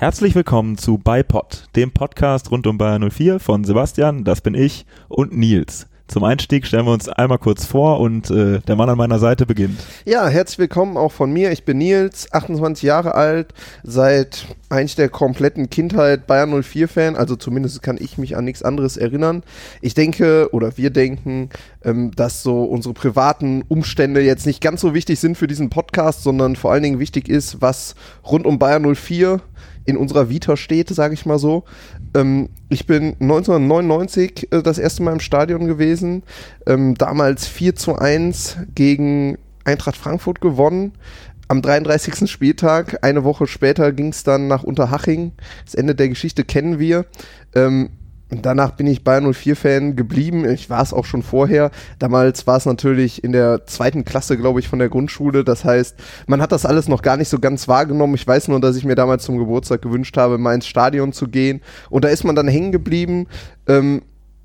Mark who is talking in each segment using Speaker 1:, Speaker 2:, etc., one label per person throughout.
Speaker 1: Herzlich willkommen zu BiPod, dem Podcast rund um Bayern 04 von Sebastian, das bin ich, und Nils. Zum Einstieg stellen wir uns einmal kurz vor und äh, der Mann an meiner Seite beginnt.
Speaker 2: Ja, herzlich willkommen auch von mir. Ich bin Nils, 28 Jahre alt, seit eigentlich der kompletten Kindheit Bayern 04-Fan, also zumindest kann ich mich an nichts anderes erinnern. Ich denke, oder wir denken, ähm, dass so unsere privaten Umstände jetzt nicht ganz so wichtig sind für diesen Podcast, sondern vor allen Dingen wichtig ist, was rund um Bayern 04 in unserer Vita steht, sage ich mal so. Ähm, ich bin 1999 äh, das erste Mal im Stadion gewesen, ähm, damals 4 zu 1 gegen Eintracht Frankfurt gewonnen. Am 33. Spieltag, eine Woche später, ging es dann nach Unterhaching. Das Ende der Geschichte kennen wir. Ähm, danach bin ich Bayern 04-Fan geblieben. Ich war es auch schon vorher. Damals war es natürlich in der zweiten Klasse, glaube ich, von der Grundschule. Das heißt, man hat das alles noch gar nicht so ganz wahrgenommen. Ich weiß nur, dass ich mir damals zum Geburtstag gewünscht habe, mal ins Stadion zu gehen. Und da ist man dann hängen geblieben. Ähm,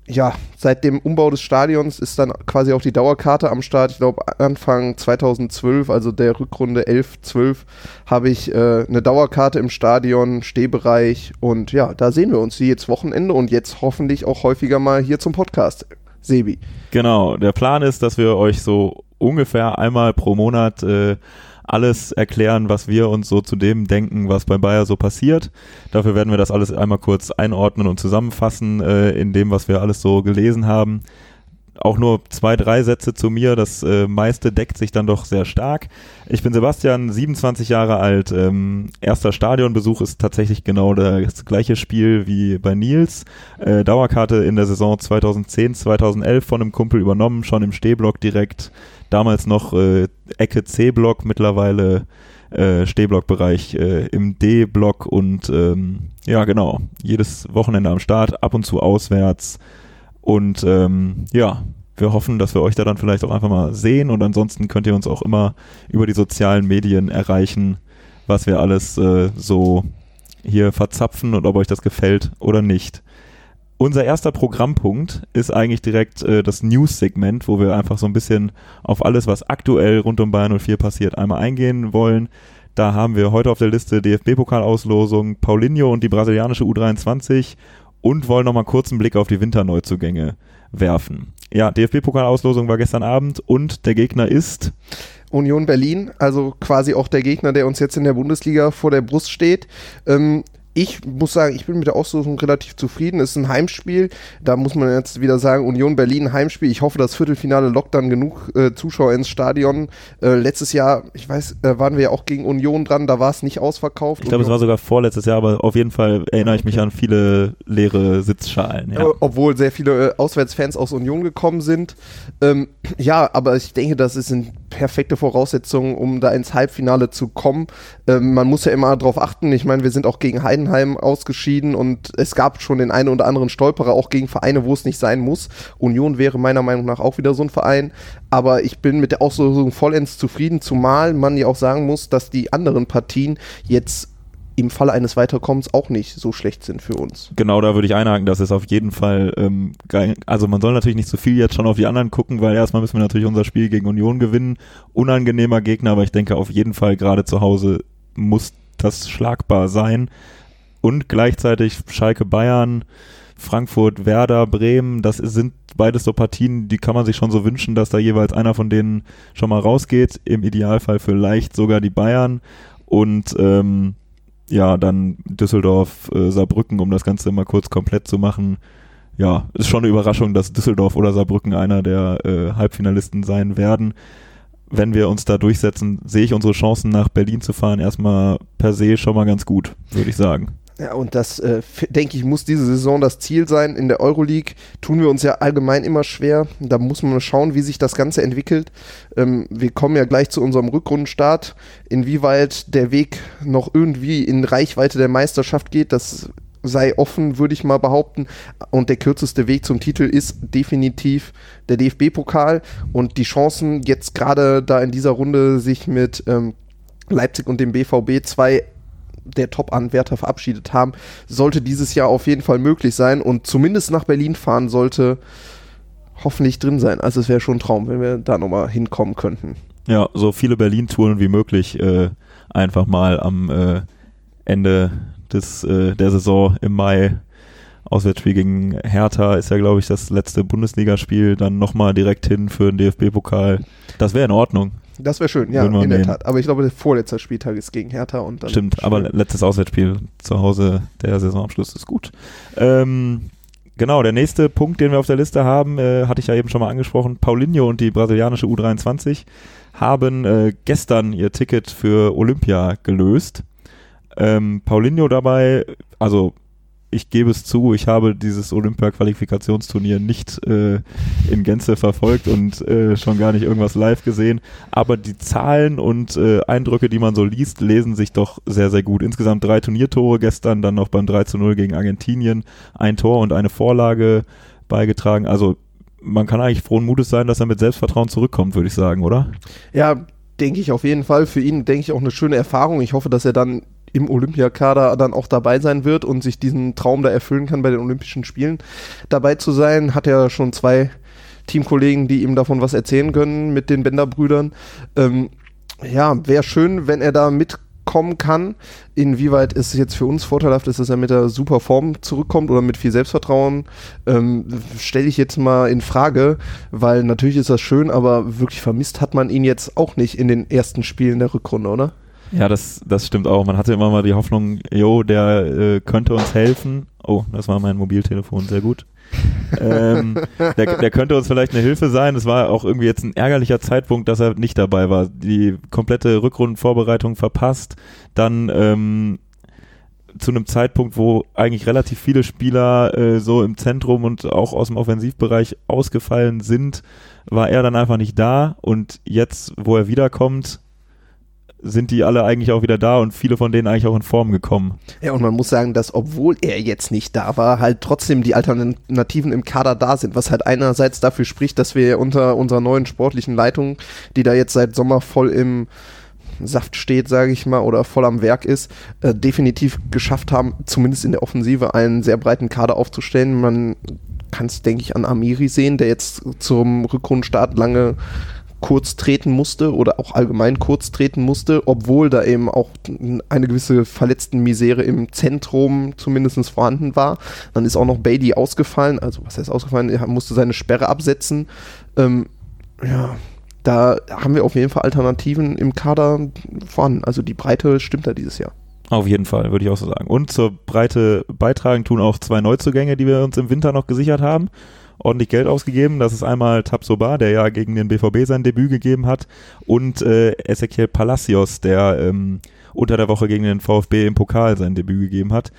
Speaker 2: ja, seit dem Umbau des Stadions ist dann quasi auch die Dauerkarte am Start. Ich glaube, Anfang 2012, also der Rückrunde 11, 12, habe ich äh, eine Dauerkarte im Stadion, Stehbereich und ja, da sehen wir uns jetzt Wochenende und jetzt hoffentlich auch häufiger mal hier zum Podcast. Sebi.
Speaker 1: Genau, der Plan ist, dass wir euch so ungefähr einmal pro Monat äh, alles erklären, was wir uns so zu dem denken, was bei Bayer so passiert. Dafür werden wir das alles einmal kurz einordnen und zusammenfassen äh, in dem, was wir alles so gelesen haben. Auch nur zwei, drei Sätze zu mir. Das äh, meiste deckt sich dann doch sehr stark. Ich bin Sebastian, 27 Jahre alt. Ähm, erster Stadionbesuch ist tatsächlich genau das gleiche Spiel wie bei Nils. Äh, Dauerkarte in der Saison 2010, 2011 von einem Kumpel übernommen, schon im Stehblock direkt damals noch äh, Ecke C-Block, mittlerweile äh, Stehblockbereich äh, im D-Block und ähm, ja, genau, jedes Wochenende am Start, ab und zu auswärts und ähm, ja, wir hoffen, dass wir euch da dann vielleicht auch einfach mal sehen und ansonsten könnt ihr uns auch immer über die sozialen Medien erreichen, was wir alles äh, so hier verzapfen und ob euch das gefällt oder nicht. Unser erster Programmpunkt ist eigentlich direkt äh, das News-Segment, wo wir einfach so ein bisschen auf alles, was aktuell rund um Bayern 04 passiert, einmal eingehen wollen. Da haben wir heute auf der Liste DFB-Pokalauslosung, Paulinho und die brasilianische U23 und wollen nochmal kurz einen Blick auf die Winterneuzugänge werfen. Ja, DFB-Pokalauslosung war gestern Abend und der Gegner ist
Speaker 2: Union Berlin, also quasi auch der Gegner, der uns jetzt in der Bundesliga vor der Brust steht. Ähm, ich muss sagen, ich bin mit der Auslosung relativ zufrieden. Es ist ein Heimspiel. Da muss man jetzt wieder sagen, Union Berlin Heimspiel. Ich hoffe, das Viertelfinale lockt dann genug äh, Zuschauer ins Stadion. Äh, letztes Jahr, ich weiß, äh, waren wir ja auch gegen Union dran, da war es nicht ausverkauft.
Speaker 1: Ich glaube, es war sogar vorletztes Jahr, aber auf jeden Fall erinnere ich mich an viele leere Sitzschalen. Ja.
Speaker 2: Äh, obwohl sehr viele äh, Auswärtsfans aus Union gekommen sind. Ähm, ja, aber ich denke, das ist eine perfekte Voraussetzung, um da ins Halbfinale zu kommen. Ähm, man muss ja immer darauf achten. Ich meine, wir sind auch gegen Heiden Heidenheim ausgeschieden und es gab schon den einen oder anderen Stolperer auch gegen Vereine, wo es nicht sein muss. Union wäre meiner Meinung nach auch wieder so ein Verein, aber ich bin mit der Auslosung vollends zufrieden, zumal man ja auch sagen muss, dass die anderen Partien jetzt im Falle eines Weiterkommens auch nicht so schlecht sind für uns.
Speaker 1: Genau, da würde ich einhaken, das ist auf jeden Fall ähm, geil. Also man soll natürlich nicht zu so viel jetzt schon auf die anderen gucken, weil erstmal müssen wir natürlich unser Spiel gegen Union gewinnen. Unangenehmer Gegner, aber ich denke auf jeden Fall gerade zu Hause muss das schlagbar sein und gleichzeitig Schalke Bayern, Frankfurt, Werder, Bremen, das sind beides so Partien, die kann man sich schon so wünschen, dass da jeweils einer von denen schon mal rausgeht. Im Idealfall vielleicht sogar die Bayern und ähm, ja, dann Düsseldorf, äh, Saarbrücken, um das Ganze mal kurz komplett zu machen. Ja, ist schon eine Überraschung, dass Düsseldorf oder Saarbrücken einer der äh, Halbfinalisten sein werden. Wenn wir uns da durchsetzen, sehe ich unsere Chancen nach Berlin zu fahren erstmal per se schon mal ganz gut, würde ich sagen.
Speaker 2: Ja, und das, äh, denke ich, muss diese Saison das Ziel sein. In der Euroleague tun wir uns ja allgemein immer schwer. Da muss man schauen, wie sich das Ganze entwickelt. Ähm, wir kommen ja gleich zu unserem Rückrundenstart. Inwieweit der Weg noch irgendwie in Reichweite der Meisterschaft geht, das sei offen, würde ich mal behaupten. Und der kürzeste Weg zum Titel ist definitiv der DFB-Pokal. Und die Chancen, jetzt gerade da in dieser Runde sich mit ähm, Leipzig und dem BVB zwei der Top-Anwärter verabschiedet haben, sollte dieses Jahr auf jeden Fall möglich sein und zumindest nach Berlin fahren sollte hoffentlich drin sein. Also es wäre schon ein Traum, wenn wir da nochmal hinkommen könnten.
Speaker 1: Ja, so viele Berlin-Touren wie möglich äh, einfach mal am äh, Ende des, äh, der Saison im Mai. Auswärtsspiel gegen Hertha ist ja, glaube ich, das letzte Bundesligaspiel. Dann nochmal direkt hin für den DFB-Pokal. Das wäre in Ordnung.
Speaker 2: Das wäre schön, ja, in der
Speaker 1: nehmen.
Speaker 2: Tat. Aber ich glaube, der vorletzte Spieltag ist gegen Hertha und dann.
Speaker 1: Stimmt, aber letztes Auswärtsspiel zu Hause, der Saisonabschluss ist gut. Ähm, genau, der nächste Punkt, den wir auf der Liste haben, äh, hatte ich ja eben schon mal angesprochen. Paulinho und die brasilianische U23 haben äh, gestern ihr Ticket für Olympia gelöst. Ähm, Paulinho dabei, also ich gebe es zu, ich habe dieses Olympia-Qualifikationsturnier nicht äh, in Gänze verfolgt und äh, schon gar nicht irgendwas live gesehen. Aber die Zahlen und äh, Eindrücke, die man so liest, lesen sich doch sehr, sehr gut. Insgesamt drei Turniertore gestern, dann noch beim 3 zu 0 gegen Argentinien, ein Tor und eine Vorlage beigetragen. Also man kann eigentlich frohen Mutes sein, dass er mit Selbstvertrauen zurückkommt, würde ich sagen, oder?
Speaker 2: Ja, denke ich auf jeden Fall. Für ihn, denke ich, auch eine schöne Erfahrung. Ich hoffe, dass er dann im Olympiakader dann auch dabei sein wird und sich diesen Traum da erfüllen kann, bei den Olympischen Spielen dabei zu sein. Hat er schon zwei Teamkollegen, die ihm davon was erzählen können mit den Bender-Brüdern. Ähm, ja, wäre schön, wenn er da mitkommen kann. Inwieweit es jetzt für uns vorteilhaft ist, dass er mit der super Form zurückkommt oder mit viel Selbstvertrauen, ähm, stelle ich jetzt mal in Frage, weil natürlich ist das schön, aber wirklich vermisst hat man ihn jetzt auch nicht in den ersten Spielen der Rückrunde, oder?
Speaker 1: Ja, das, das stimmt auch. Man hatte immer mal die Hoffnung, jo, der äh, könnte uns helfen. Oh, das war mein Mobiltelefon, sehr gut. ähm, der, der könnte uns vielleicht eine Hilfe sein. Es war auch irgendwie jetzt ein ärgerlicher Zeitpunkt, dass er nicht dabei war. Die komplette Rückrundenvorbereitung verpasst. Dann ähm, zu einem Zeitpunkt, wo eigentlich relativ viele Spieler äh, so im Zentrum und auch aus dem Offensivbereich ausgefallen sind, war er dann einfach nicht da. Und jetzt, wo er wiederkommt, sind die alle eigentlich auch wieder da und viele von denen eigentlich auch in Form gekommen.
Speaker 2: Ja, und man muss sagen, dass obwohl er jetzt nicht da war, halt trotzdem die Alternativen im Kader da sind, was halt einerseits dafür spricht, dass wir unter unserer neuen sportlichen Leitung, die da jetzt seit Sommer voll im Saft steht, sage ich mal, oder voll am Werk ist, äh, definitiv geschafft haben, zumindest in der Offensive einen sehr breiten Kader aufzustellen. Man kann es, denke ich, an Amiri sehen, der jetzt zum Rückrundenstart lange kurz treten musste oder auch allgemein kurz treten musste, obwohl da eben auch eine gewisse Verletztenmisere im Zentrum zumindest vorhanden war. Dann ist auch noch Bailey ausgefallen, also was heißt ausgefallen, er musste seine Sperre absetzen. Ähm, ja, da haben wir auf jeden Fall Alternativen im Kader vorhanden. Also die Breite stimmt da dieses Jahr.
Speaker 1: Auf jeden Fall, würde ich auch so sagen. Und zur Breite beitragen tun auch zwei Neuzugänge, die wir uns im Winter noch gesichert haben ordentlich Geld ausgegeben. Das ist einmal Tabsoba, der ja gegen den BVB sein Debüt gegeben hat, und äh, Ezequiel Palacios, der ähm, unter der Woche gegen den VfB im Pokal sein Debüt gegeben hat.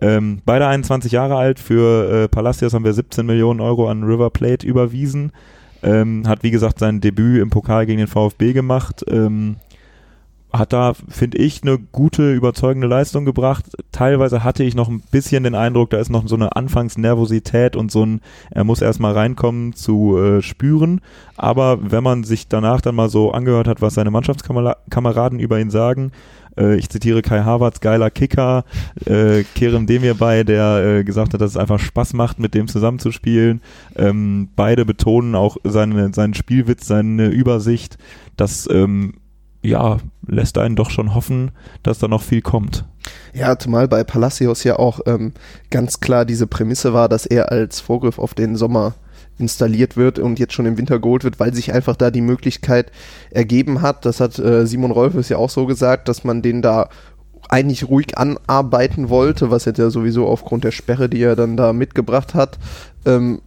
Speaker 1: Ähm, beide 21 Jahre alt. Für äh, Palacios haben wir 17 Millionen Euro an River Plate überwiesen. Ähm, hat wie gesagt sein Debüt im Pokal gegen den VfB gemacht. Ähm, hat da, finde ich, eine gute, überzeugende Leistung gebracht. Teilweise hatte ich noch ein bisschen den Eindruck, da ist noch so eine Anfangsnervosität und so ein, er muss erstmal reinkommen zu äh, spüren. Aber wenn man sich danach dann mal so angehört hat, was seine Mannschaftskameraden über ihn sagen, äh, ich zitiere Kai Havertz, geiler Kicker, äh, Kerem Demir bei, der äh, gesagt hat, dass es einfach Spaß macht, mit dem zusammenzuspielen. Ähm, beide betonen auch seine, seinen Spielwitz, seine Übersicht. Das ähm, ja, lässt einen doch schon hoffen, dass da noch viel kommt.
Speaker 2: Ja, zumal bei Palacios ja auch ähm, ganz klar diese Prämisse war, dass er als Vorgriff auf den Sommer installiert wird und jetzt schon im Winter geholt wird, weil sich einfach da die Möglichkeit ergeben hat. Das hat äh, Simon Rolfes ja auch so gesagt, dass man den da eigentlich ruhig anarbeiten wollte, was jetzt ja sowieso aufgrund der Sperre, die er dann da mitgebracht hat, ähm,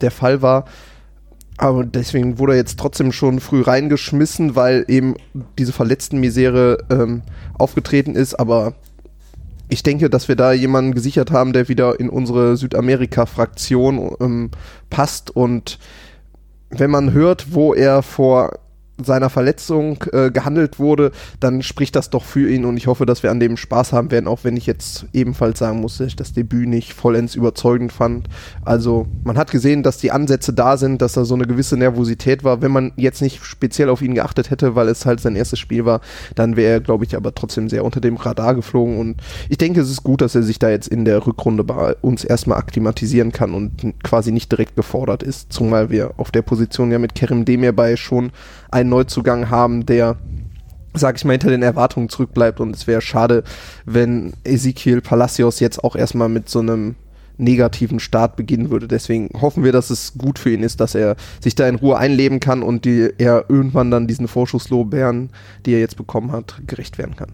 Speaker 2: der Fall war. Aber deswegen wurde er jetzt trotzdem schon früh reingeschmissen, weil eben diese Verletzten-Misere ähm, aufgetreten ist. Aber ich denke, dass wir da jemanden gesichert haben, der wieder in unsere Südamerika-Fraktion ähm, passt. Und wenn man hört, wo er vor seiner Verletzung äh, gehandelt wurde, dann spricht das doch für ihn und ich hoffe, dass wir an dem Spaß haben werden, auch wenn ich jetzt ebenfalls sagen muss, dass ich das Debüt nicht vollends überzeugend fand. Also man hat gesehen, dass die Ansätze da sind, dass da so eine gewisse Nervosität war. Wenn man jetzt nicht speziell auf ihn geachtet hätte, weil es halt sein erstes Spiel war, dann wäre er, glaube ich, aber trotzdem sehr unter dem Radar geflogen und ich denke, es ist gut, dass er sich da jetzt in der Rückrunde bei uns erstmal akklimatisieren kann und quasi nicht direkt gefordert ist, zumal wir auf der Position ja mit Kerem Demir bei schon einen Neuzugang haben, der sag ich mal, hinter den Erwartungen zurückbleibt. Und es wäre schade, wenn Ezekiel Palacios jetzt auch erstmal mit so einem negativen Start beginnen würde. Deswegen hoffen wir, dass es gut für ihn ist, dass er sich da in Ruhe einleben kann und die, er irgendwann dann diesen Vorschusslorbeeren, die er jetzt bekommen hat, gerecht werden kann.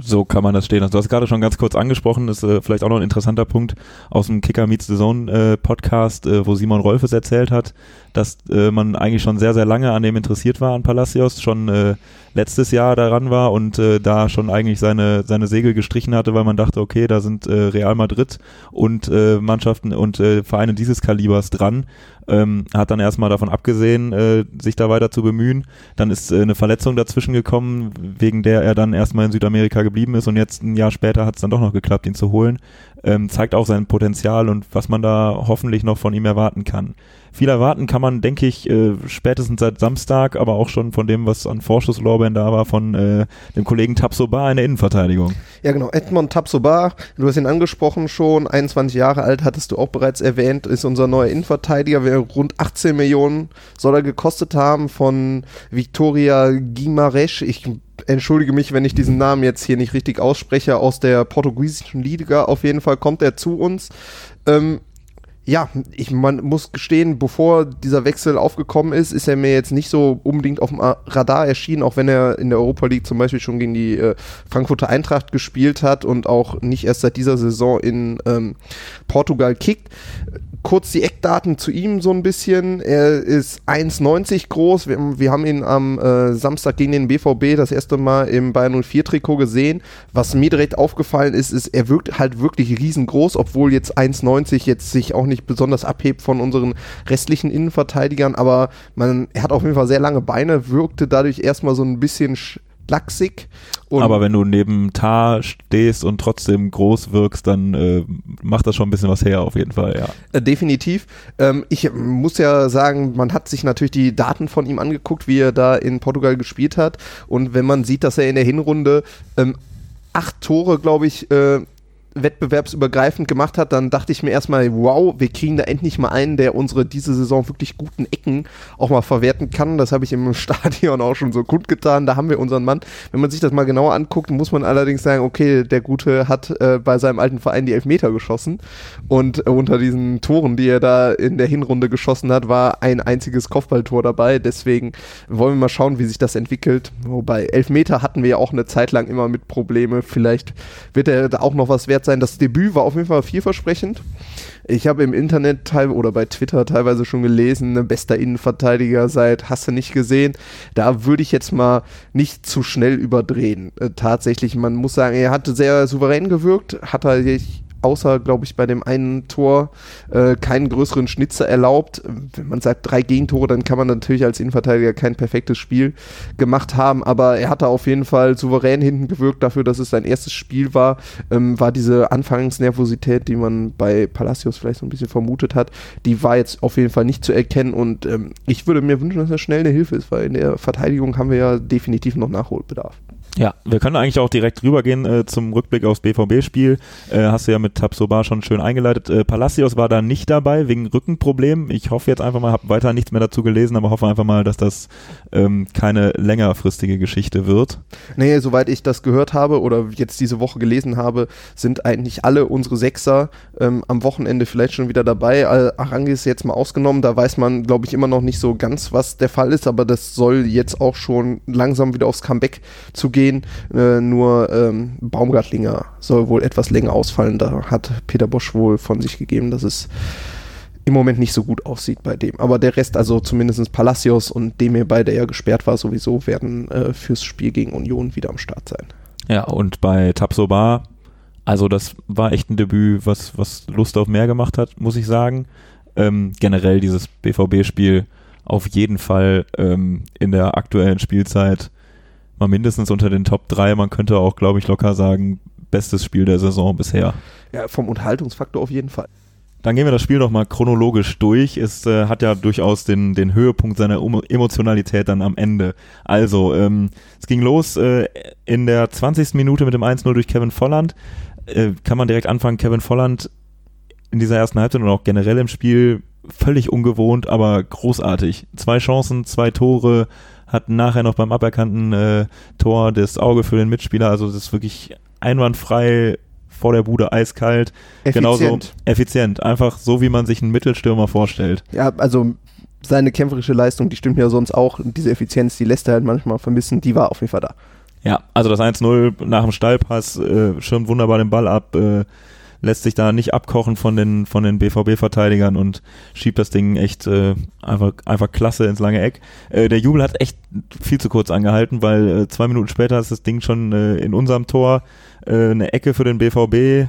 Speaker 1: So kann man das stehen. Also du hast gerade schon ganz kurz angesprochen, ist äh, vielleicht auch noch ein interessanter Punkt aus dem Kicker Meets the Zone äh, Podcast, äh, wo Simon Rolfes erzählt hat, dass äh, man eigentlich schon sehr, sehr lange an dem interessiert war, an Palacios, schon äh, letztes Jahr daran war und äh, da schon eigentlich seine, seine Segel gestrichen hatte, weil man dachte, okay, da sind äh, Real Madrid und äh, Mannschaften und äh, Vereine dieses Kalibers dran. Ähm, hat dann erstmal davon abgesehen, äh, sich da weiter zu bemühen. Dann ist äh, eine Verletzung dazwischen gekommen, wegen der er dann erstmal in Südamerika geblieben ist und jetzt ein Jahr später hat es dann doch noch geklappt, ihn zu holen. Ähm, zeigt auch sein Potenzial und was man da hoffentlich noch von ihm erwarten kann. Viel erwarten kann man, denke ich, äh, spätestens seit Samstag, aber auch schon von dem, was an Vorschusslorbeeren da war, von äh, dem Kollegen Tapsoba in der Innenverteidigung.
Speaker 2: Ja, genau. Edmond Tapsoba, du hast ihn angesprochen schon, 21 Jahre alt, hattest du auch bereits erwähnt, ist unser neuer Innenverteidiger. Wir rund 18 Millionen soll er gekostet haben von Victoria Guimarães. Ich entschuldige mich, wenn ich diesen Namen jetzt hier nicht richtig ausspreche, aus der portugiesischen Liga. Auf jeden Fall kommt er zu uns. Ähm, ja, ich man muss gestehen, bevor dieser Wechsel aufgekommen ist, ist er mir jetzt nicht so unbedingt auf dem Radar erschienen, auch wenn er in der Europa League zum Beispiel schon gegen die äh, Frankfurter Eintracht gespielt hat und auch nicht erst seit dieser Saison in ähm, Portugal kickt kurz die Eckdaten zu ihm so ein bisschen. Er ist 1,90 groß. Wir, wir, haben ihn am äh, Samstag gegen den BVB das erste Mal im Bayern 04 Trikot gesehen. Was mir direkt aufgefallen ist, ist, er wirkt halt wirklich riesengroß, obwohl jetzt 1,90 jetzt sich auch nicht besonders abhebt von unseren restlichen Innenverteidigern. Aber man, er hat auf jeden Fall sehr lange Beine, wirkte dadurch erstmal so ein bisschen lachsig.
Speaker 1: Aber wenn du neben Tar stehst und trotzdem groß wirkst, dann äh, macht das schon ein bisschen was her, auf jeden Fall, ja.
Speaker 2: Äh, definitiv. Ähm, ich muss ja sagen, man hat sich natürlich die Daten von ihm angeguckt, wie er da in Portugal gespielt hat. Und wenn man sieht, dass er in der Hinrunde ähm, acht Tore, glaube ich, äh, wettbewerbsübergreifend gemacht hat, dann dachte ich mir erstmal, wow, wir kriegen da endlich mal einen, der unsere diese Saison wirklich guten Ecken auch mal verwerten kann. Das habe ich im Stadion auch schon so gut getan. Da haben wir unseren Mann. Wenn man sich das mal genauer anguckt, muss man allerdings sagen, okay, der Gute hat äh, bei seinem alten Verein die Elfmeter geschossen und äh, unter diesen Toren, die er da in der Hinrunde geschossen hat, war ein einziges Kopfballtor dabei. Deswegen wollen wir mal schauen, wie sich das entwickelt. Wobei Elfmeter hatten wir ja auch eine Zeit lang immer mit Probleme. Vielleicht wird er da auch noch was wert wert sein. Das Debüt war auf jeden Fall vielversprechend. Ich habe im Internet teil oder bei Twitter teilweise schon gelesen, ne, bester Innenverteidiger seit hast du nicht gesehen. Da würde ich jetzt mal nicht zu schnell überdrehen. Äh, tatsächlich, man muss sagen, er hatte sehr souverän gewirkt, hat er außer, glaube ich, bei dem einen Tor äh, keinen größeren Schnitzer erlaubt. Wenn man sagt drei Gegentore, dann kann man natürlich als Innenverteidiger kein perfektes Spiel gemacht haben, aber er hatte auf jeden Fall souverän hinten gewirkt dafür, dass es sein erstes Spiel war. Ähm, war diese Anfangsnervosität, die man bei Palacios vielleicht so ein bisschen vermutet hat, die war jetzt auf jeden Fall nicht zu erkennen und ähm, ich würde mir wünschen, dass er schnell eine Hilfe ist, weil in der Verteidigung haben wir ja definitiv noch Nachholbedarf.
Speaker 1: Ja, wir können eigentlich auch direkt rübergehen äh, zum Rückblick aufs BVB-Spiel. Äh, hast du ja mit Tabsoba schon schön eingeleitet. Äh, Palacios war da nicht dabei wegen Rückenproblemen. Ich hoffe jetzt einfach mal, habe weiter nichts mehr dazu gelesen, aber hoffe einfach mal, dass das ähm, keine längerfristige Geschichte wird.
Speaker 2: Nee, soweit ich das gehört habe oder jetzt diese Woche gelesen habe, sind eigentlich alle unsere Sechser ähm, am Wochenende vielleicht schon wieder dabei. Arangis jetzt mal ausgenommen, da weiß man, glaube ich, immer noch nicht so ganz, was der Fall ist, aber das soll jetzt auch schon langsam wieder aufs Comeback zu gehen gehen. Äh, nur ähm, Baumgartlinger soll wohl etwas länger ausfallen. Da hat Peter Bosch wohl von sich gegeben, dass es im Moment nicht so gut aussieht bei dem. Aber der Rest, also zumindest Palacios und Demir, bei der ja gesperrt war, sowieso werden äh, fürs Spiel gegen Union wieder am Start sein.
Speaker 1: Ja, und bei Tapsoba, also das war echt ein Debüt, was, was Lust auf mehr gemacht hat, muss ich sagen. Ähm, generell dieses BVB-Spiel auf jeden Fall ähm, in der aktuellen Spielzeit mal mindestens unter den Top 3. Man könnte auch, glaube ich, locker sagen, bestes Spiel der Saison bisher.
Speaker 2: Ja, vom Unterhaltungsfaktor auf jeden Fall.
Speaker 1: Dann gehen wir das Spiel nochmal chronologisch durch. Es äh, hat ja durchaus den, den Höhepunkt seiner Emotionalität dann am Ende. Also, ähm, es ging los äh, in der 20. Minute mit dem 1-0 durch Kevin Volland. Äh, kann man direkt anfangen, Kevin Volland in dieser ersten Halbzeit und auch generell im Spiel völlig ungewohnt, aber großartig. Zwei Chancen, zwei Tore, hat nachher noch beim aberkannten äh, Tor das Auge für den Mitspieler. Also das ist wirklich einwandfrei vor der Bude eiskalt.
Speaker 2: Effizient.
Speaker 1: Genauso effizient. Einfach so, wie man sich einen Mittelstürmer vorstellt.
Speaker 2: Ja, also seine kämpferische Leistung, die stimmt ja sonst auch. Und diese Effizienz, die lässt er halt manchmal vermissen, die war auf jeden Fall da.
Speaker 1: Ja, also das 1-0 nach dem Stallpass, äh, schirmt wunderbar den Ball ab, äh, lässt sich da nicht abkochen von den, von den BVB-Verteidigern und schiebt das Ding echt äh, einfach, einfach klasse ins lange Eck. Äh, der Jubel hat echt viel zu kurz angehalten, weil äh, zwei Minuten später ist das Ding schon äh, in unserem Tor äh, eine Ecke für den BVB.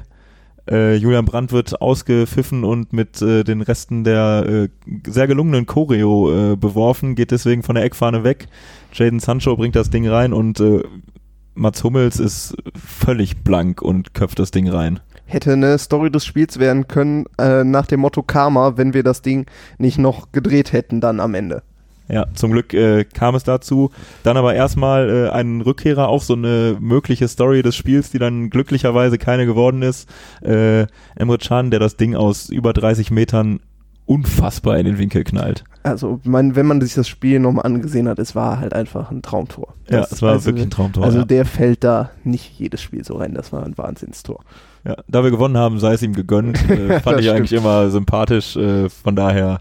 Speaker 1: Äh, Julian Brandt wird ausgepfiffen und mit äh, den Resten der äh, sehr gelungenen Choreo äh, beworfen, geht deswegen von der Eckfahne weg. Jaden Sancho bringt das Ding rein und äh, Mats Hummels ist völlig blank und köpft das Ding rein.
Speaker 2: Hätte eine Story des Spiels werden können, äh, nach dem Motto Karma, wenn wir das Ding nicht noch gedreht hätten dann am Ende.
Speaker 1: Ja, zum Glück äh, kam es dazu. Dann aber erstmal äh, ein Rückkehrer, auch so eine mögliche Story des Spiels, die dann glücklicherweise keine geworden ist. Äh, Emre Can, der das Ding aus über 30 Metern unfassbar in den Winkel knallt.
Speaker 2: Also, mein, wenn man sich das Spiel nochmal angesehen hat, es war halt einfach ein Traumtor.
Speaker 1: Ja,
Speaker 2: Das-
Speaker 1: es war
Speaker 2: also,
Speaker 1: wirklich ein Traumtor.
Speaker 2: Also
Speaker 1: ja.
Speaker 2: der fällt da nicht jedes Spiel so rein. Das war ein Wahnsinnstor.
Speaker 1: Ja. Da wir gewonnen haben, sei es ihm gegönnt. Äh, fand ich eigentlich immer sympathisch. Äh, von daher,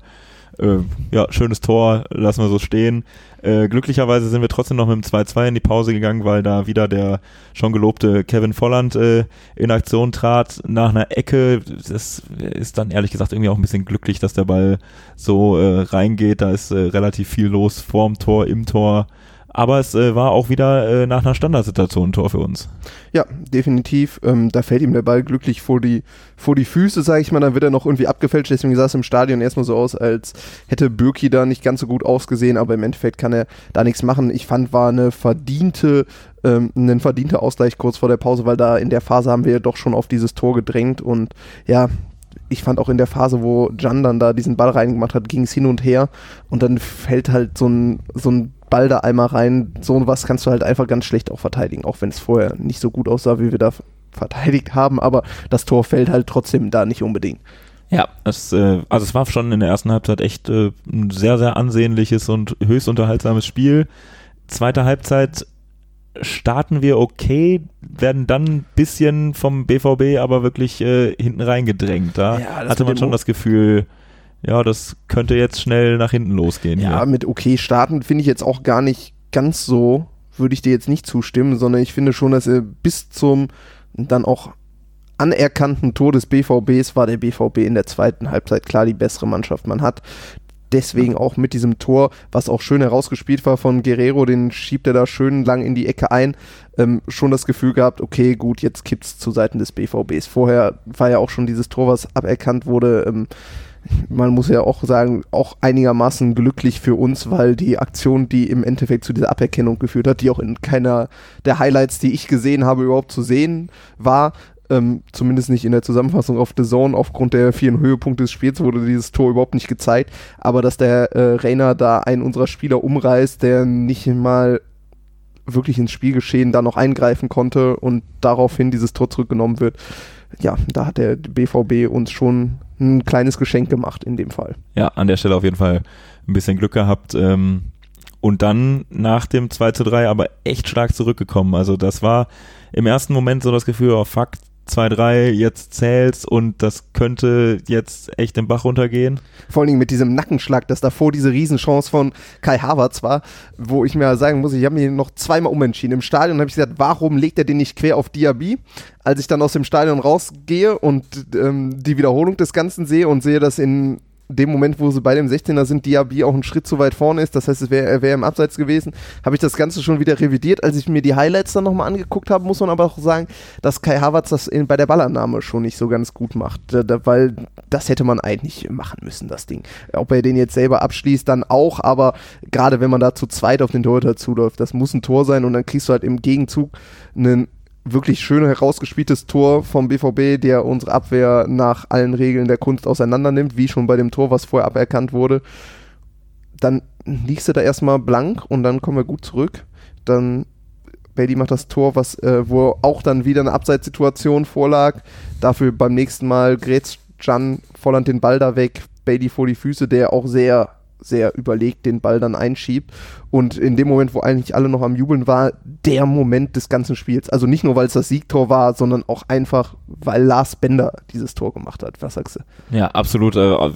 Speaker 1: äh, ja, schönes Tor, lassen wir so stehen. Äh, glücklicherweise sind wir trotzdem noch mit dem 2-2 in die Pause gegangen, weil da wieder der schon gelobte Kevin Volland äh, in Aktion trat nach einer Ecke. Das ist dann ehrlich gesagt irgendwie auch ein bisschen glücklich, dass der Ball so äh, reingeht. Da ist relativ viel los vorm Tor, im Tor. Aber es äh, war auch wieder äh, nach einer Standardsituation ein Tor für uns.
Speaker 2: Ja, definitiv. Ähm, da fällt ihm der Ball glücklich vor die, vor die Füße, sage ich mal. Dann wird er noch irgendwie abgefälscht. Deswegen sah es im Stadion erstmal so aus, als hätte Birki da nicht ganz so gut ausgesehen. Aber im Endeffekt kann er da nichts machen. Ich fand, war eine verdiente, ähm, ein verdienter Ausgleich kurz vor der Pause, weil da in der Phase haben wir doch schon auf dieses Tor gedrängt. Und ja, ich fand auch in der Phase, wo Jan dann da diesen Ball reingemacht hat, ging es hin und her. Und dann fällt halt so ein, so ein Ball da einmal rein. So was kannst du halt einfach ganz schlecht auch verteidigen, auch wenn es vorher nicht so gut aussah, wie wir da verteidigt haben. Aber das Tor fällt halt trotzdem da nicht unbedingt.
Speaker 1: Ja, es, äh, also es war schon in der ersten Halbzeit echt äh, ein sehr, sehr ansehnliches und höchst unterhaltsames Spiel. Zweite Halbzeit starten wir okay, werden dann ein bisschen vom BVB aber wirklich äh, hinten reingedrängt. Da
Speaker 2: Ja,
Speaker 1: hatte man schon das Gefühl, ja, das könnte jetzt schnell nach hinten losgehen.
Speaker 2: Ja,
Speaker 1: hier.
Speaker 2: mit okay starten finde ich jetzt auch gar nicht ganz so, würde ich dir jetzt nicht zustimmen, sondern ich finde schon, dass er bis zum dann auch anerkannten Tor des BVBs war der BVB in der zweiten Halbzeit klar die bessere Mannschaft. Man hat deswegen auch mit diesem Tor, was auch schön herausgespielt war von Guerrero, den schiebt er da schön lang in die Ecke ein, ähm, schon das Gefühl gehabt, okay, gut, jetzt kippt's zu Seiten des BVBs. Vorher war ja auch schon dieses Tor, was aberkannt wurde, ähm, man muss ja auch sagen, auch einigermaßen glücklich für uns, weil die Aktion, die im Endeffekt zu dieser Aberkennung geführt hat, die auch in keiner der Highlights, die ich gesehen habe, überhaupt zu sehen war, ähm, zumindest nicht in der Zusammenfassung auf The Zone, aufgrund der vielen Höhepunkte des Spiels wurde dieses Tor überhaupt nicht gezeigt, aber dass der äh, Rainer da einen unserer Spieler umreißt, der nicht mal wirklich ins Spielgeschehen da noch eingreifen konnte und daraufhin dieses Tor zurückgenommen wird, ja, da hat der BVB uns schon ein kleines Geschenk gemacht in dem Fall.
Speaker 1: ja, an der Stelle auf jeden Fall ein bisschen Glück gehabt. Ähm, und dann nach dem 2 zu 3 aber echt stark zurückgekommen. Also das war im ersten Moment so das Gefühl, oh fuck, 2-3, jetzt zählt's und das könnte jetzt echt den Bach runtergehen.
Speaker 2: Vor allen Dingen mit diesem Nackenschlag, dass davor diese Riesenchance von Kai Havertz war, wo ich mir sagen muss, ich habe mich noch zweimal umentschieden. Im Stadion habe ich gesagt, warum legt er den nicht quer auf Diaby? Als ich dann aus dem Stadion rausgehe und ähm, die Wiederholung des Ganzen sehe und sehe, dass in dem Moment, wo sie bei dem 16er sind, Diaby auch einen Schritt zu weit vorne ist, das heißt, es wäre wär im Abseits gewesen, habe ich das Ganze schon wieder revidiert. Als ich mir die Highlights dann nochmal angeguckt habe, muss man aber auch sagen, dass Kai Havertz das in, bei der Ballannahme schon nicht so ganz gut macht, da, da, weil das hätte man eigentlich machen müssen, das Ding. Ob er den jetzt selber abschließt, dann auch, aber gerade wenn man da zu zweit auf den Torhüter zuläuft, das muss ein Tor sein und dann kriegst du halt im Gegenzug einen wirklich schön herausgespieltes Tor vom BVB, der unsere Abwehr nach allen Regeln der Kunst auseinander nimmt, wie schon bei dem Tor, was vorher aberkannt wurde. Dann liegst du da erstmal blank und dann kommen wir gut zurück. Dann Bailey macht das Tor, was, äh, wo auch dann wieder eine Abseitssituation vorlag. Dafür beim nächsten Mal grätzt Jan Volland den Ball da weg. Bailey vor die Füße, der auch sehr sehr überlegt den Ball dann einschiebt. Und in dem Moment, wo eigentlich alle noch am Jubeln war, der Moment des ganzen Spiels. Also nicht nur, weil es das Siegtor war, sondern auch einfach, weil Lars Bender dieses Tor gemacht hat. Was sagst du?
Speaker 1: Ja, absolut. Äh,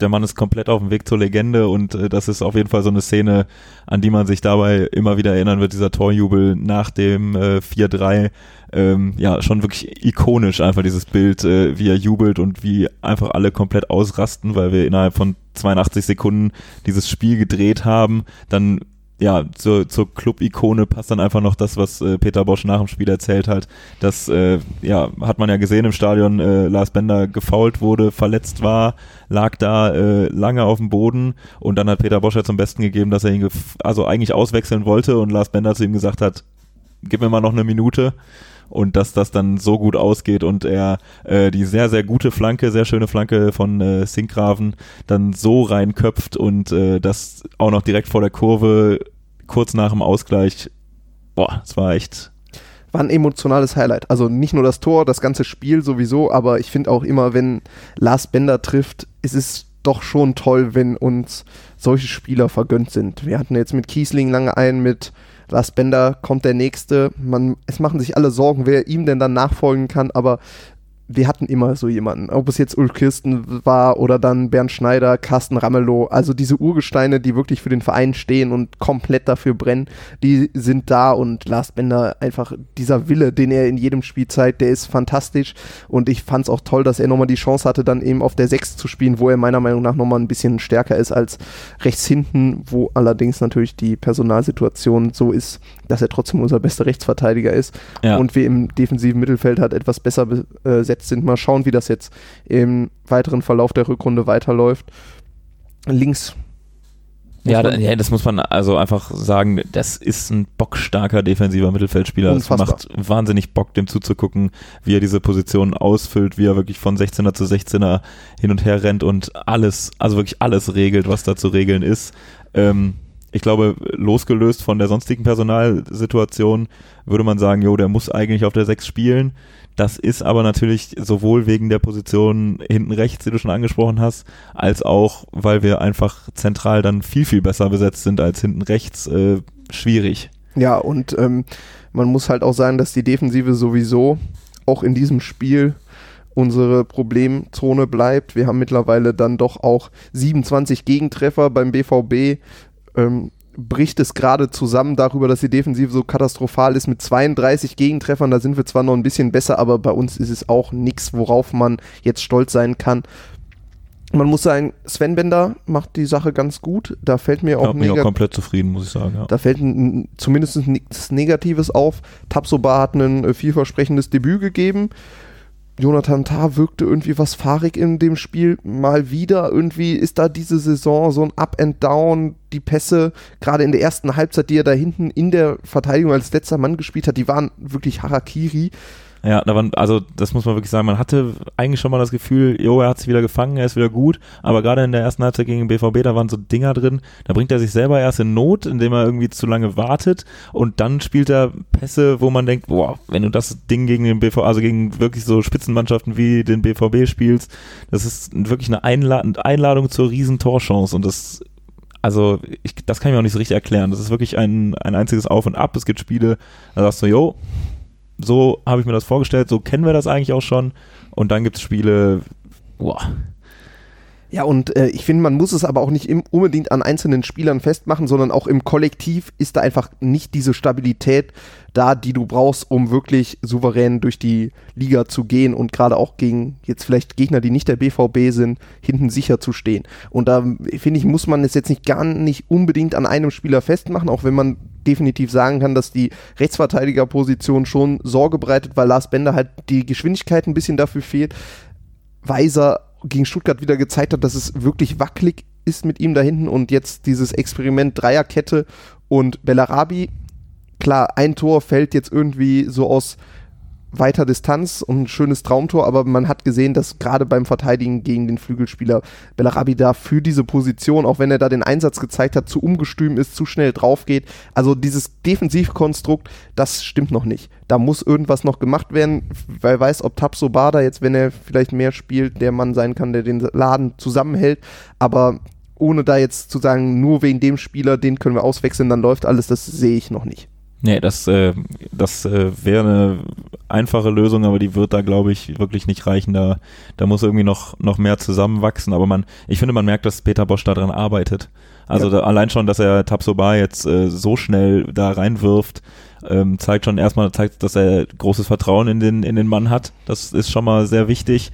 Speaker 1: der Mann ist komplett auf dem Weg zur Legende und äh, das ist auf jeden Fall so eine Szene, an die man sich dabei immer wieder erinnern wird, dieser Torjubel nach dem äh, 4-3. Ähm, ja, schon wirklich ikonisch einfach dieses Bild, äh, wie er jubelt und wie einfach alle komplett ausrasten, weil wir innerhalb von 82 Sekunden dieses Spiel gedreht haben. Dann ja, zur, zur Club-Ikone passt dann einfach noch das, was äh, Peter Bosch nach dem Spiel erzählt hat. Das äh, ja, hat man ja gesehen im Stadion, äh, Lars Bender gefault wurde, verletzt war, lag da äh, lange auf dem Boden und dann hat Peter Bosch ja zum Besten gegeben, dass er ihn also eigentlich auswechseln wollte und Lars Bender zu ihm gesagt hat, gib mir mal noch eine Minute und dass das dann so gut ausgeht und er äh, die sehr, sehr gute Flanke, sehr schöne Flanke von äh, Sinkgraven dann so reinköpft und äh, das auch noch direkt vor der Kurve, kurz nach dem Ausgleich. Boah, es war echt
Speaker 2: war ein emotionales Highlight. Also nicht nur das Tor, das ganze Spiel sowieso, aber ich finde auch immer, wenn Lars Bender trifft, ist es doch schon toll, wenn uns solche Spieler vergönnt sind. Wir hatten jetzt mit Kiesling lange einen, mit Lars Bender kommt der nächste. Man, es machen sich alle Sorgen, wer ihm denn dann nachfolgen kann, aber wir hatten immer so jemanden. Ob es jetzt Ulf Kirsten war oder dann Bernd Schneider, Carsten Ramelow, also diese Urgesteine, die wirklich für den Verein stehen und komplett dafür brennen, die sind da und Lars Bender einfach dieser Wille, den er in jedem Spiel zeigt, der ist fantastisch und ich fand es auch toll, dass er nochmal die Chance hatte, dann eben auf der 6 zu spielen, wo er meiner Meinung nach nochmal ein bisschen stärker ist als rechts hinten, wo allerdings natürlich die Personalsituation so ist, dass er trotzdem unser bester Rechtsverteidiger ist ja. und wir im defensiven Mittelfeld halt etwas besser besetzt äh, sind. Mal schauen, wie das jetzt im weiteren Verlauf der Rückrunde weiterläuft. Links
Speaker 1: ja, da, ja, das muss man also einfach sagen, das ist ein bockstarker defensiver Mittelfeldspieler. Es macht wahnsinnig Bock, dem zuzugucken, wie er diese Position ausfüllt, wie er wirklich von 16er zu 16er hin und her rennt und alles, also wirklich alles regelt, was da zu regeln ist. Ähm, ich glaube, losgelöst von der sonstigen Personalsituation würde man sagen, jo, der muss eigentlich auf der 6 spielen. Das ist aber natürlich sowohl wegen der Position hinten rechts, die du schon angesprochen hast, als auch, weil wir einfach zentral dann viel, viel besser besetzt sind als hinten rechts, äh, schwierig.
Speaker 2: Ja, und ähm, man muss halt auch sagen, dass die Defensive sowieso auch in diesem Spiel unsere Problemzone bleibt. Wir haben mittlerweile dann doch auch 27 Gegentreffer beim BVB ähm, bricht es gerade zusammen darüber, dass die Defensive so katastrophal ist mit 32 Gegentreffern. Da sind wir zwar noch ein bisschen besser, aber bei uns ist es auch nichts, worauf man jetzt stolz sein kann. Man muss sagen, Sven Bender macht die Sache ganz gut. Da fällt mir auch,
Speaker 1: ich auch komplett zufrieden, muss ich sagen. Ja.
Speaker 2: Da fällt zumindest nichts Negatives auf. Tapsoba hat ein äh, vielversprechendes Debüt gegeben. Jonathan Tah wirkte irgendwie was fahrig in dem Spiel. Mal wieder irgendwie ist da diese Saison so ein Up and Down. Die Pässe, gerade in der ersten Halbzeit, die er da hinten in der Verteidigung als letzter Mann gespielt hat, die waren wirklich Harakiri.
Speaker 1: Ja, da waren, also das muss man wirklich sagen, man hatte eigentlich schon mal das Gefühl, jo, er hat sich wieder gefangen, er ist wieder gut, aber gerade in der ersten Halbzeit gegen den BVB, da waren so Dinger drin, da bringt er sich selber erst in Not, indem er irgendwie zu lange wartet und dann spielt er Pässe, wo man denkt, boah, wenn du das Ding gegen den BVB, also gegen wirklich so Spitzenmannschaften wie den BVB spielst, das ist wirklich eine Einla Einladung zur riesen Torchance und das also ich, das kann ich mir auch nicht so richtig erklären. Das ist wirklich ein, ein einziges Auf und Ab. Es gibt Spiele, da sagst du, jo, so habe ich mir das vorgestellt, so kennen wir das eigentlich auch schon. Und dann gibt es Spiele, boah.
Speaker 2: Ja, und äh, ich finde, man muss es aber auch nicht im, unbedingt an einzelnen Spielern festmachen, sondern auch im Kollektiv ist da einfach nicht diese Stabilität da, die du brauchst, um wirklich souverän durch die Liga zu gehen und gerade auch gegen jetzt vielleicht Gegner, die nicht der BVB sind, hinten sicher zu stehen. Und da finde ich, muss man es jetzt nicht gar nicht unbedingt an einem Spieler festmachen, auch wenn man definitiv sagen kann, dass die Rechtsverteidigerposition schon Sorge bereitet, weil Lars Bender halt die Geschwindigkeit ein bisschen dafür fehlt. Weiser gegen Stuttgart wieder gezeigt hat, dass es wirklich wackelig ist mit ihm da hinten und jetzt dieses Experiment Dreierkette und Bellarabi. Klar, ein Tor fällt jetzt irgendwie so aus weiter Distanz und ein schönes Traumtor, aber man hat gesehen, dass gerade beim Verteidigen gegen den Flügelspieler Bellarabi da für diese Position, auch wenn er da den Einsatz gezeigt hat, zu ungestüm ist, zu schnell drauf geht. Also dieses Defensivkonstrukt, das stimmt noch nicht. Da muss irgendwas noch gemacht werden, weil weiß, ob Tapso Bada jetzt, wenn er vielleicht mehr spielt, der Mann sein kann, der den Laden zusammenhält, aber ohne da jetzt zu sagen, nur wegen dem Spieler, den können wir auswechseln, dann läuft alles, das sehe ich noch nicht.
Speaker 1: Nee, das, äh, das äh, wäre eine einfache Lösung, aber die wird da, glaube ich, wirklich nicht reichen. Da, da muss irgendwie noch, noch mehr zusammenwachsen. Aber man, ich finde, man merkt, dass Peter Bosch daran arbeitet. Also ja. da, allein schon, dass er Tabsoba jetzt äh, so schnell da reinwirft, ähm, zeigt schon erstmal, zeigt, dass er großes Vertrauen in den, in den Mann hat. Das ist schon mal sehr wichtig.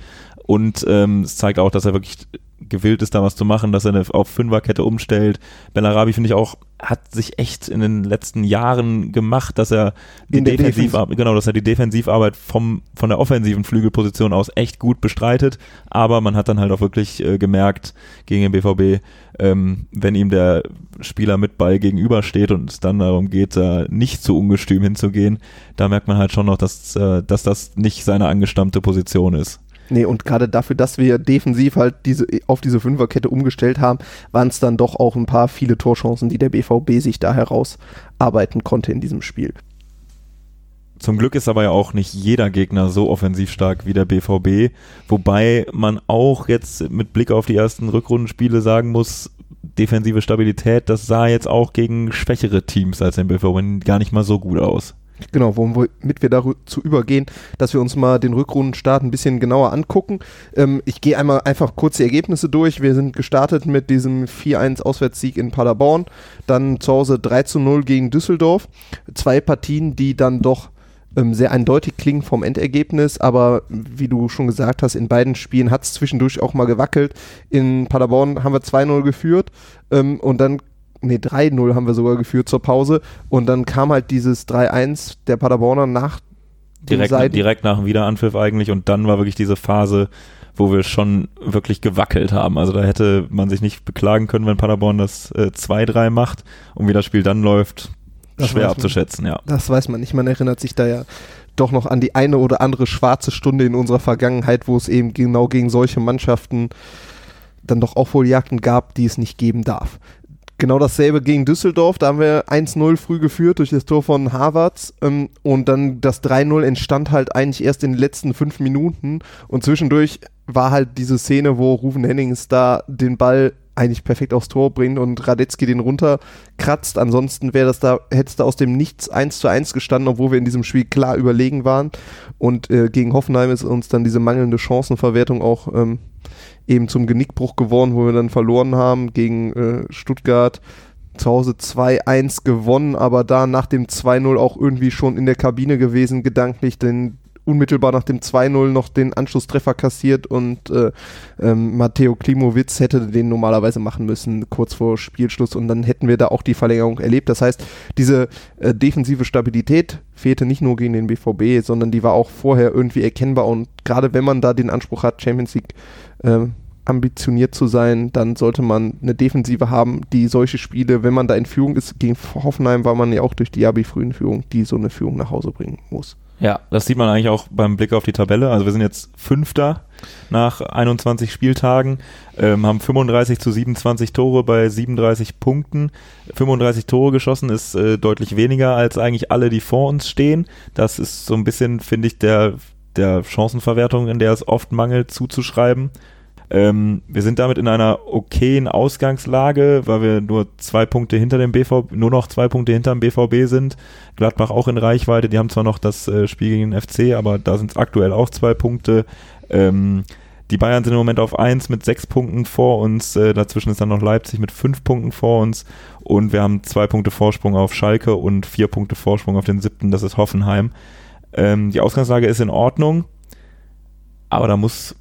Speaker 1: Und ähm, es zeigt auch, dass er wirklich gewillt ist, da was zu machen, dass er eine auf Fünferkette umstellt. Bellarabi finde ich auch, hat sich echt in den letzten Jahren gemacht, dass er die Defensivarbeit, genau, dass er die Defensivarbeit vom, von der offensiven Flügelposition aus echt gut bestreitet. Aber man hat dann halt auch wirklich äh, gemerkt gegen den BVB, ähm, wenn ihm der Spieler mit Ball gegenübersteht und es dann darum geht, da nicht zu ungestüm hinzugehen, da merkt man halt schon noch, dass, äh, dass das nicht seine angestammte Position ist.
Speaker 2: Nee, und gerade dafür, dass wir defensiv halt diese, auf diese Fünferkette umgestellt haben, waren es dann doch auch ein paar viele Torchancen, die der BVB sich da herausarbeiten konnte in diesem Spiel.
Speaker 1: Zum Glück ist aber ja auch nicht jeder Gegner so offensiv stark wie der BVB, wobei man auch jetzt mit Blick auf die ersten Rückrundenspiele sagen muss, defensive Stabilität, das sah jetzt auch gegen schwächere Teams als den BVB gar nicht mal so gut aus.
Speaker 2: Genau, womit wir dazu übergehen, dass wir uns mal den Rückrundenstart ein bisschen genauer angucken. Ähm, ich gehe einmal einfach kurz die Ergebnisse durch. Wir sind gestartet mit diesem 4-1 Auswärtssieg in Paderborn, dann zu Hause 3 0 gegen Düsseldorf. Zwei Partien, die dann doch ähm, sehr eindeutig klingen vom Endergebnis, aber wie du schon gesagt hast, in beiden Spielen hat es zwischendurch auch mal gewackelt. In Paderborn haben wir 2-0 geführt ähm, und dann nee, 3-0 haben wir sogar geführt zur Pause und dann kam halt dieses 3-1 der Paderborner nach
Speaker 1: direkt, direkt nach dem Wiederanpfiff eigentlich und dann war wirklich diese Phase, wo wir schon wirklich gewackelt haben. Also da hätte man sich nicht beklagen können, wenn Paderborn das äh, 2-3 macht und wie das Spiel dann läuft, das schwer abzuschätzen, ja.
Speaker 2: Das weiß man nicht. Man erinnert sich da ja doch noch an die eine oder andere schwarze Stunde in unserer Vergangenheit, wo es eben genau gegen solche Mannschaften dann doch auch wohl Jagden gab, die es nicht geben darf. Genau dasselbe gegen Düsseldorf. Da haben wir 1-0 früh geführt durch das Tor von Harvards. Ähm, und dann das 3-0 entstand halt eigentlich erst in den letzten fünf Minuten. Und zwischendurch war halt diese Szene, wo Ruven Hennings da den Ball eigentlich perfekt aufs Tor bringt und Radetzky den runterkratzt. Ansonsten wäre das da, hätte es da aus dem Nichts 1 zu 1 gestanden, obwohl wir in diesem Spiel klar überlegen waren. Und äh, gegen Hoffenheim ist uns dann diese mangelnde Chancenverwertung auch ähm, eben zum Genickbruch geworden, wo wir dann verloren haben gegen äh, Stuttgart. Zu Hause 2-1 gewonnen, aber da nach dem 2-0 auch irgendwie schon in der Kabine gewesen, gedanklich, denn unmittelbar nach dem 2-0 noch den Anschlusstreffer kassiert und äh, ähm, Matteo Klimowitz hätte den normalerweise machen müssen, kurz vor Spielschluss und dann hätten wir da auch die Verlängerung erlebt. Das heißt, diese äh, defensive Stabilität fehlte nicht nur gegen den BVB, sondern die war auch vorher irgendwie erkennbar und gerade wenn man da den Anspruch hat, Champions League äh, ambitioniert zu sein, dann sollte man eine Defensive haben, die solche Spiele, wenn man da in Führung ist, gegen Hoffenheim war man ja auch durch die Diaby früh in Führung, die so eine Führung nach Hause bringen muss.
Speaker 1: Ja, das sieht man eigentlich auch beim Blick auf die Tabelle. Also wir sind jetzt Fünfter nach 21 Spieltagen, ähm, haben 35 zu 27 Tore bei 37 Punkten. 35 Tore geschossen ist äh, deutlich weniger als eigentlich alle, die vor uns stehen. Das ist so ein bisschen, finde ich, der, der Chancenverwertung, in der es oft mangelt, zuzuschreiben. Ähm, wir sind damit in einer okayen Ausgangslage, weil wir nur zwei Punkte hinter dem BVB, nur noch zwei Punkte hinter dem BVB sind. Gladbach auch in Reichweite, die haben zwar noch das äh, Spiel gegen den FC, aber da sind es aktuell auch zwei Punkte. Ähm, die Bayern sind im Moment auf eins mit sechs Punkten vor uns. Äh, dazwischen ist dann noch Leipzig mit fünf Punkten vor uns. Und wir haben zwei Punkte Vorsprung auf Schalke und vier Punkte Vorsprung auf den siebten, das ist Hoffenheim. Ähm, die Ausgangslage ist in Ordnung, aber da muss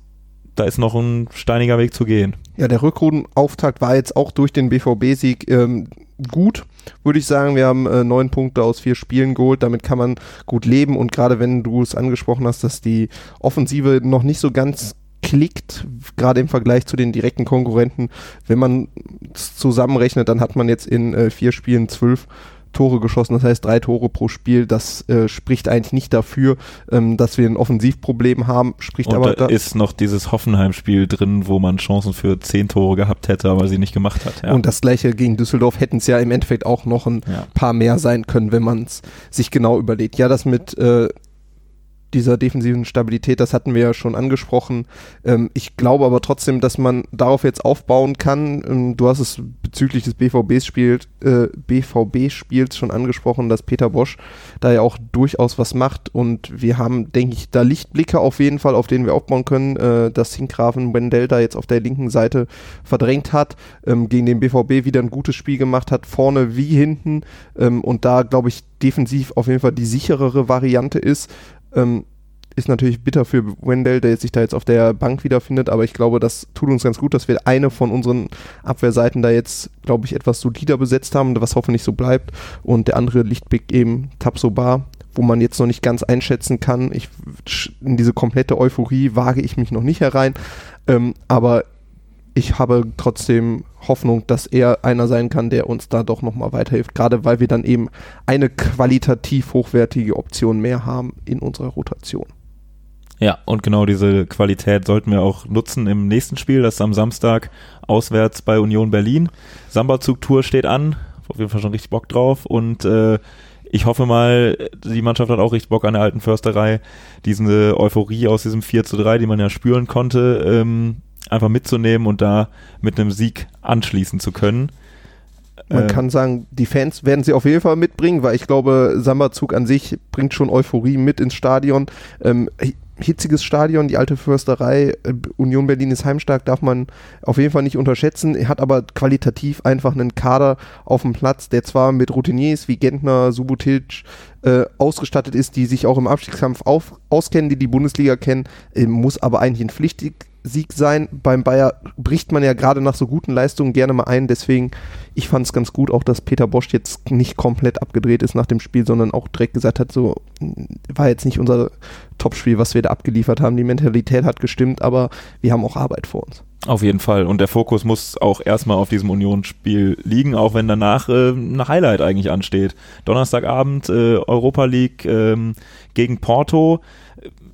Speaker 1: da ist noch ein steiniger Weg zu gehen.
Speaker 2: Ja, der Rückrundenauftakt war jetzt auch durch den BVB-Sieg ähm, gut, würde ich sagen. Wir haben äh, neun Punkte aus vier Spielen geholt. Damit kann man gut leben. Und gerade wenn du es angesprochen hast, dass die Offensive noch nicht so ganz klickt, gerade im Vergleich zu den direkten Konkurrenten, wenn man es zusammenrechnet, dann hat man jetzt in äh, vier Spielen zwölf Tore geschossen, das heißt drei Tore pro Spiel. Das äh, spricht eigentlich nicht dafür, ähm, dass wir ein Offensivproblem haben. Spricht
Speaker 1: Und
Speaker 2: aber
Speaker 1: da ist noch dieses Hoffenheim-Spiel drin, wo man Chancen für zehn Tore gehabt hätte, aber sie nicht gemacht hat. Ja.
Speaker 2: Und das gleiche gegen Düsseldorf hätten es ja im Endeffekt auch noch ein
Speaker 1: Ja.
Speaker 2: paar mehr sein können, wenn man es sich genau überlegt. Ja, das mit äh, dieser defensiven Stabilität, das hatten wir ja schon angesprochen. Ähm, ich glaube aber trotzdem, dass man darauf jetzt aufbauen kann. Ähm, du hast es bezüglich des BVB-Spiels äh, BVB-Spiels schon angesprochen, dass Peter Bosch da ja auch durchaus was macht und wir haben, denke ich, da Lichtblicke auf jeden Fall, auf denen wir aufbauen können, äh, dass Hinkgrafen Wendell da jetzt auf der linken Seite verdrängt hat, ähm, gegen den BVB wieder ein gutes Spiel gemacht hat, vorne wie hinten ähm, und da, glaube ich, defensiv auf jeden Fall die sicherere Variante ist. Ähm, ist natürlich bitter für Wendell, der sich da jetzt auf der Bank wiederfindet, aber ich glaube, das tut uns ganz gut, dass wir eine von unseren Abwehrseiten da jetzt, glaube ich, etwas solider besetzt haben, was hoffentlich so bleibt. Und der andere Lichtblick eben Tabsoba, wo man jetzt noch nicht ganz einschätzen kann. Ich, in diese komplette Euphorie wage ich mich noch nicht herein, ähm, aber ich habe trotzdem Hoffnung, dass er einer sein kann, der uns da doch nochmal weiterhilft, gerade weil wir dann eben eine qualitativ hochwertige Option mehr haben in unserer Rotation.
Speaker 1: Ja, und genau diese Qualität sollten wir auch nutzen im nächsten Spiel. Das ist am Samstag auswärts bei Union Berlin. Samba-Zug-Tour steht an. Auf jeden Fall schon richtig Bock drauf. Und äh, ich hoffe mal, die Mannschaft hat auch richtig Bock an der alten Försterei. Diese Euphorie aus diesem 4 zu 3, die man ja spüren konnte, ähm, einfach mitzunehmen und da mit einem Sieg anschließen zu können.
Speaker 2: Man
Speaker 1: Äh,
Speaker 2: kann sagen, die Fans werden sie auf jeden Fall mitbringen, weil ich glaube, Samba-Zug an sich bringt schon Euphorie mit ins Stadion. Ähm, hi- hitziges Stadion, die alte Försterei, äh, Union Berlin ist heimstark, darf man auf jeden Fall nicht unterschätzen. Er hat aber qualitativ einfach einen Kader auf dem Platz, der zwar mit Routiniers wie Gentner, Subotic äh, ausgestattet ist, die sich auch im Abstiegskampf auf, auskennen, die die Bundesliga kennen, äh, muss aber eigentlich ein Pflichtsieg sein. Beim Bayer bricht man ja gerade nach so guten Leistungen gerne mal ein, deswegen ich fand es ganz gut, auch dass Peter Bosch jetzt nicht komplett abgedreht ist nach dem Spiel, sondern auch direkt gesagt hat, so war jetzt nicht unser Topspiel, was wir da abgeliefert haben. Die Mentalität hat gestimmt, aber wir haben auch Arbeit vor uns.
Speaker 1: Auf jeden Fall. Und der Fokus muss auch erstmal auf diesem Unionsspiel liegen, auch wenn danach äh, ein Highlight eigentlich ansteht. Donnerstagabend äh, Europa League ähm, gegen Porto.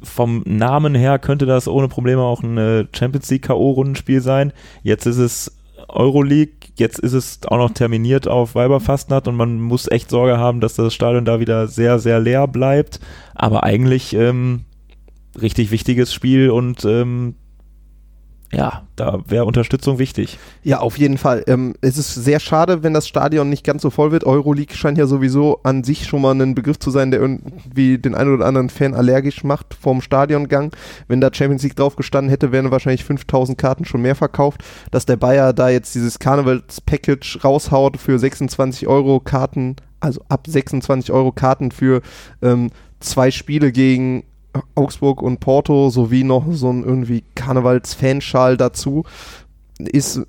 Speaker 1: Vom Namen her könnte das ohne Probleme auch ein äh, Champions League K.O.-Rundenspiel sein. Jetzt ist es Euroleague, jetzt ist es auch noch terminiert auf Weiberfastnacht und man muss echt Sorge haben, dass das Stadion da wieder sehr, sehr leer bleibt. Aber eigentlich ähm, richtig wichtiges Spiel und ähm, ja, da wäre Unterstützung wichtig.
Speaker 2: Ja, auf jeden Fall. Ähm, es ist sehr schade, wenn das Stadion nicht ganz so voll wird. Euroleague scheint ja sowieso an sich schon mal ein Begriff zu sein, der irgendwie den einen oder anderen Fan allergisch macht vorm Stadiongang. Wenn da Champions League drauf gestanden hätte, wären wahrscheinlich 5000 Karten schon mehr verkauft. Dass der Bayer da jetzt dieses Karnevals-Package raushaut für 26 Euro Karten, also ab 26 Euro Karten für ähm, zwei Spiele gegen Augsburg und Porto sowie noch so ein irgendwie Karnevals-Fanschal dazu, ist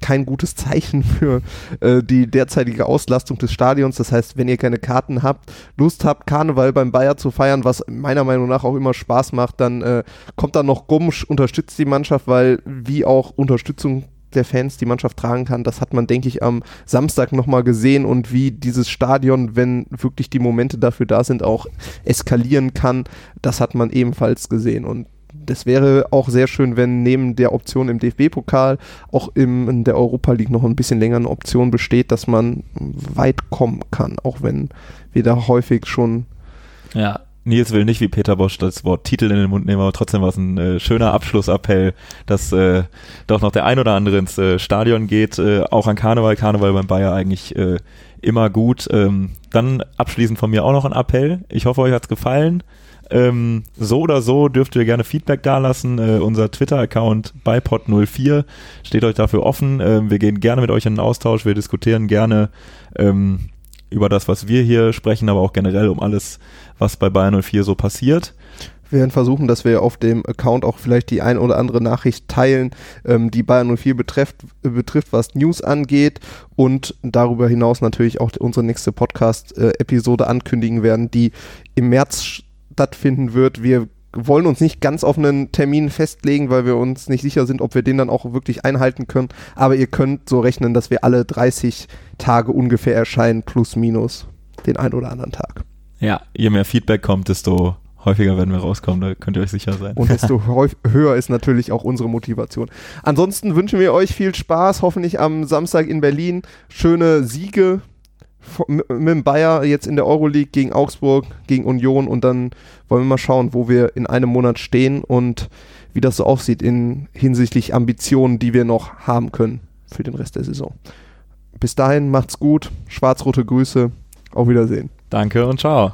Speaker 2: kein gutes Zeichen für äh, die derzeitige Auslastung des Stadions. Das heißt, wenn ihr keine Karten habt, Lust habt, Karneval beim Bayer zu feiern, was meiner Meinung nach auch immer Spaß macht, dann äh, kommt dann noch Gumsch, unterstützt die Mannschaft, weil wie auch Unterstützung der Fans die Mannschaft tragen kann. Das hat man, denke ich, am Samstag nochmal gesehen und wie dieses Stadion, wenn wirklich die Momente dafür da sind, auch eskalieren kann. Das hat man ebenfalls gesehen und das wäre auch sehr schön, wenn neben der Option im DFB-Pokal auch im, in der Europa League noch ein bisschen länger eine Option besteht, dass man weit kommen kann, auch wenn wir da häufig schon
Speaker 1: Ja. Nils will nicht wie Peter Bosch das Wort Titel in den Mund nehmen, aber trotzdem war es ein äh, schöner Abschlussappell, dass äh, doch noch der ein oder andere ins äh, Stadion geht, äh, auch an Karneval. Karneval beim Bayer eigentlich äh, immer gut. Ähm, dann abschließend von mir auch noch ein Appell. Ich hoffe, euch hat's gefallen. Ähm, so oder so dürft ihr gerne Feedback dalassen. Äh, unser Twitter-Account beipod04 steht euch dafür offen. Ähm, wir gehen gerne mit euch in den Austausch. Wir diskutieren gerne ähm, über das, was wir hier sprechen, aber auch generell um alles, was bei Bayern 04 so passiert.
Speaker 2: Wir werden versuchen, dass wir auf dem Account auch vielleicht die ein oder andere Nachricht teilen, ähm, die Bayern 04 betrifft, äh, betrifft, was News angeht und darüber hinaus natürlich auch unsere nächste Podcast-Episode ankündigen werden, die im März stattfinden wird. Wir wollen uns nicht ganz auf einen Termin festlegen, weil wir uns nicht sicher sind, ob wir den dann auch wirklich einhalten können. Aber ihr könnt so rechnen, dass wir alle 30 Tage ungefähr erscheinen, plus minus den einen oder anderen Tag.
Speaker 1: Ja, je mehr Feedback kommt, desto häufiger werden wir rauskommen, da könnt ihr euch sicher sein.
Speaker 2: Und desto höher ist natürlich auch unsere Motivation. Ansonsten wünschen wir euch viel Spaß, hoffentlich am Samstag in Berlin. Schöne Siege mit dem Bayer jetzt in der Euroleague gegen Augsburg, gegen Union und dann wollen wir mal schauen, wo wir in einem Monat stehen und wie das so aussieht in hinsichtlich Ambitionen, die wir noch haben können für den Rest der Saison. Bis dahin macht's gut, schwarz-rote Grüße, auf Wiedersehen.
Speaker 1: Danke und ciao.